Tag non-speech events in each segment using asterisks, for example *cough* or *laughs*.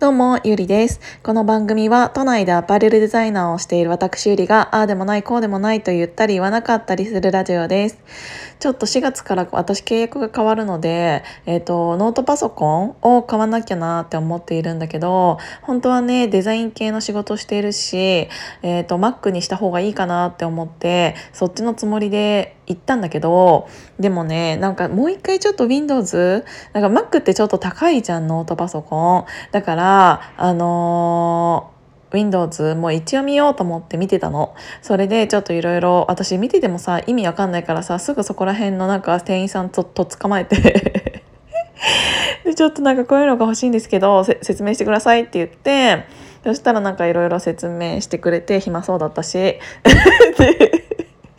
どうも、ゆりです。この番組は都内でアパレルデザイナーをしている私ゆりが、ああでもない、こうでもないと言ったり言わなかったりするラジオです。ちょっと4月から私契約が変わるので、えっ、ー、と、ノートパソコンを買わなきゃなって思っているんだけど、本当はね、デザイン系の仕事しているし、えっ、ー、と、Mac にした方がいいかなって思って、そっちのつもりで行ったんだけど、でもね、なんかもう一回ちょっと Windows、なんか Mac ってちょっと高いじゃん、ノートパソコン。だから、あのー Windows もう一応見ようと思って見てたの。それでちょっといろいろ私見ててもさ意味わかんないからさすぐそこら辺のなんか店員さんとと捕まえて *laughs* でちょっとなんかこういうのが欲しいんですけど説明してくださいって言ってそしたらなんかいろいろ説明してくれて暇そうだったし *laughs*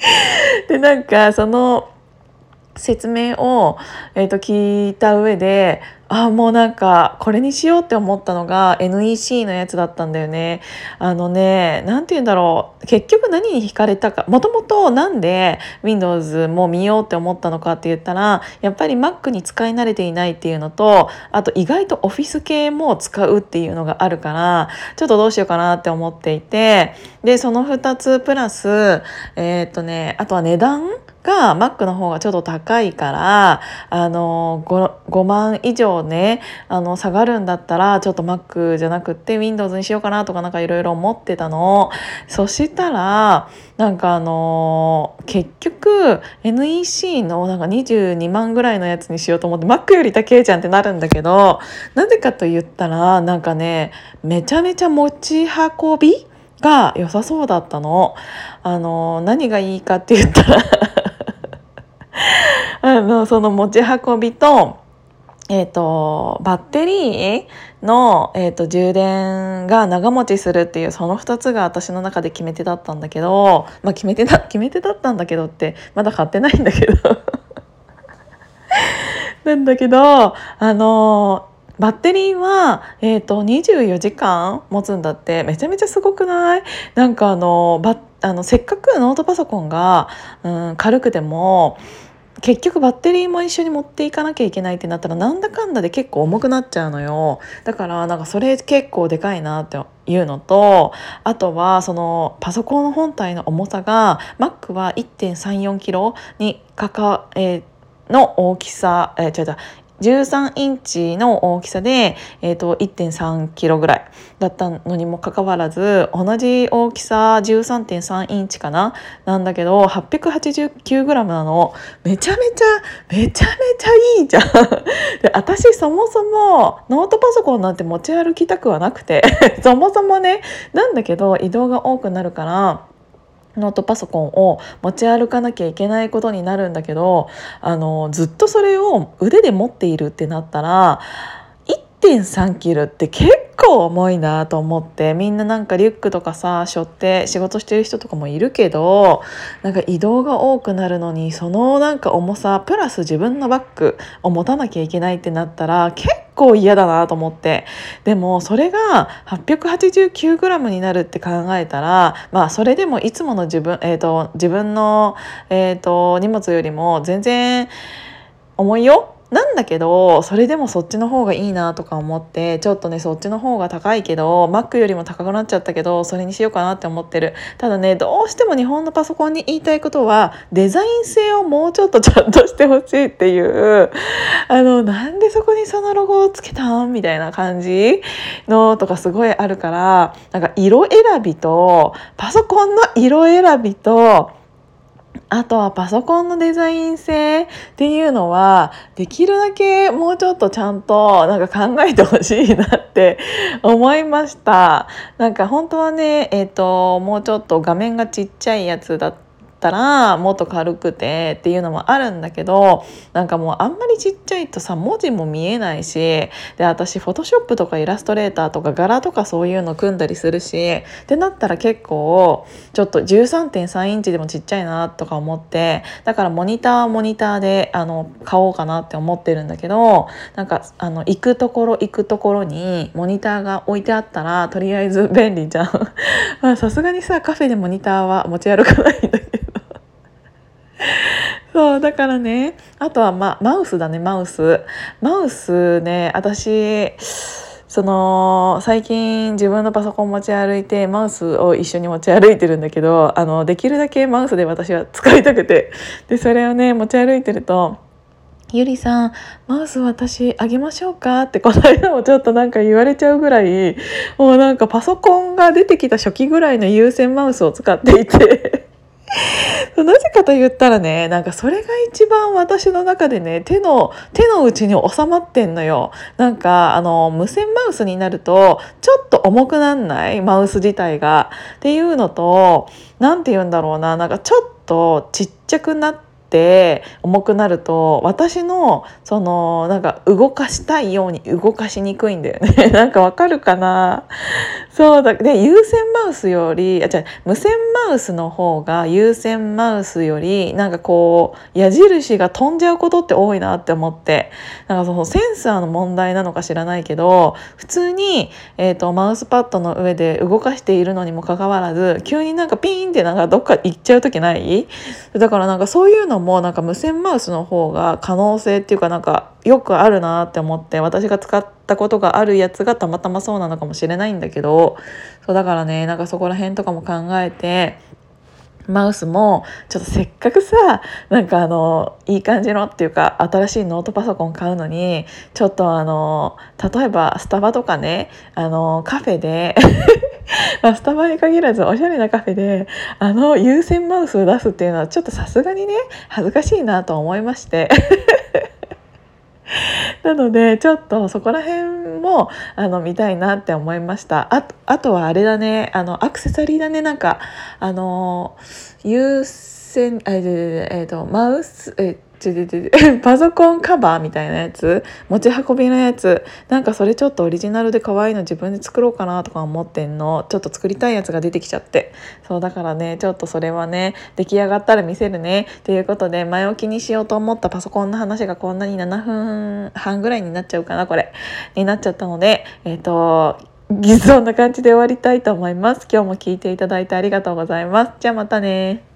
*laughs* でなんかその説明を、えー、と聞いた上であもうなんかこれにしようって思ったのが NEC のやつだったんだよね。あのね何て言うんだろう結局何に惹かれたかもともとなんで Windows も見ようって思ったのかって言ったらやっぱり Mac に使い慣れていないっていうのとあと意外と Office 系も使うっていうのがあるからちょっとどうしようかなって思っていてでその2つプラスえー、っとねあとは値段が Mac の方がちょっと高いからあの 5, 5万以上ねあの下がるんだったらちょっと Mac じゃなくって Windows にしようかなとかなんかいろいろ思ってたのそしたらなんかあの結局 NEC のなんか22万ぐらいのやつにしようと思って Mac より高いじゃんってなるんだけどなぜかと言ったらなんかねめちゃめちゃ持ち運びが良さそうだったの。あの何がいいかって言ったら *laughs* あのその持ち運びとえーと、バッテリーの、えーと、充電が長持ちするっていうその2つが私の中で決め手だったんだけど、まあ、決め手だ決め手だったんだけどってまだ買ってないんだけど。*laughs* なんだけどあのバッテリーは、えーと、24時間持つんだって。めちゃめちゃすごくない？なんかあのバあのせっかくノートパソコンが、うん、軽くても結局バッテリーも一緒に持っていかなきゃいけないってなったらなんだかんだで結構重くなっちゃうのよ。だからなんかそれ結構でかいなっていうのとあとはそのパソコン本体の重さが Mac は1.34キロにかか、えーの大きさ、えー、違う13インチの大きさで、えーと、1.3キロぐらいだったのにもかかわらず同じ大きさ13.3インチかな？なんだけど889グラムなの。めちゃめちゃめちゃめちゃいいじゃん。で私そもそもノートパソコンなんて持ち歩きたくはなくて。*laughs* そもそもね。なんだけど移動が多くなるからノートパソコンを持ち歩かなきゃいけないことになるんだけどあのずっとそれを腕で持っているってなったら1.3キロって結構重いなと思ってみんななんかリュックとかさ背負って仕事してる人とかもいるけどなんか移動が多くなるのにそのなんか重さプラス自分のバッグを持たなきゃいけないってなったら結構嫌だなと思って。でもそれが 889g になるって考えたらまあそれでもいつもの自分,、えーと、自分の、えーと荷物よりも全然重いよなんだけどそれでもそっちの方がいいなとか思ってちょっとねそっちの方が高いけど Mac よりも高くなっちゃったけどそれにしようかなって思ってる。ただねどうしても日本のパソコンに言いたいことはデザイン性をもうちょっとちゃんとしてほしいっていうあのなんでそこにそのロゴをつけたんみたいな感じのとかすごいあるからなんか色選びとパソコンの色選びとあとはパソコンのデザイン性っていうのはできるだけもうちょっとちゃんとなんか考えてほしいなって *laughs* 思いました。なんか本当はね、えっ、ー、と、もうちょっと画面がちっちゃいやつだったったらもっと軽くてっていうのもあるんだけどなんかもうあんまりちっちゃいとさ文字も見えないしで私フォトショップとかイラストレーターとか柄とかそういうの組んだりするしってなったら結構ちょっと13.3インチでもちっちゃいなとか思ってだからモニターはモニターであの買おうかなって思ってるんだけどなんかあの行くところ行くところにモニターが置いてあったらとりあえず便利じゃん。*laughs* さすがにさカフェでモニターは持ち歩かないんだけど *laughs* そうだからねあとは、ま、マウスだねマウス。マウスね私その最近自分のパソコン持ち歩いてマウスを一緒に持ち歩いてるんだけどあのできるだけマウスで私は使いたくて。でそれをね持ち歩いてるとゆりさん、マウス私あげましょうか？ってこの間もちょっとなんか言われちゃうぐらい、もうなんかパソコンが出てきた初期ぐらいの有線マウスを使っていて。*laughs* なぜかと言ったらね、なんかそれが一番私の中でね、手の、手の内に収まってんのよ。なんか、あの、無線マウスになると、ちょっと重くなんないマウス自体が。っていうのと、何て言うんだろうな、なんかちょっとちっちゃくなって、って重くなると私のそのなんか動かしたいように動かしにくいんだよね *laughs* なんかわかるかな？そうだ。で有線マウスよりあ違う。無線マウスの方が有線マウスよりなんかこう矢印が飛んじゃうことって多いなって思って。なんかそのセンサーの問題なのか知らないけど普通に、えーと、マウスパッドの上で動かしているのにもかかわらず急になんかピーンってなんかどっか行っちゃう時ない？だからなんかそういうのもなんか無線マウスの方が可能性っていうかなんかよくあるなって思って私が使ったことがあるやつがたまたまそうなのかもしれないんだけどそうだからねなんかそこら辺とかも考えてマウスもちょっとせっかくさなんかあのいい感じのっていうか新しいノートパソコン買うのにちょっとあの例えばスタバとかねあのカフェで *laughs* ま、スタバに限らずおしゃれなカフェであの有線マウスを出すっていうのはちょっとさすがにね恥ずかしいなと思いまして。*laughs* なのでちょっとそこら辺もあの見たいなって思いました。ああとはあれだね。あのアクセサリーだね。なんかあの優先えっ、ー、とマウスえちちち *laughs* パソコンカバーみたいなやつ？持ち運びのやつ？なんかそれちょっとオリジナルで可愛いの自分で作ろうかなとか思ってんの。ちょっと作りたいやつが出てきちゃって。そうだからねちょっとそれはね出来上がったら見せるね。ということで前置きにしようと思ったパソコンの話がこんなに7分半ぐらいになっちゃうかなこれ。になっちゃったのでえっ、ー、とそんな感じで終わりたいと思います。今日も聞いていただいてありがとうございます。じゃあまたね。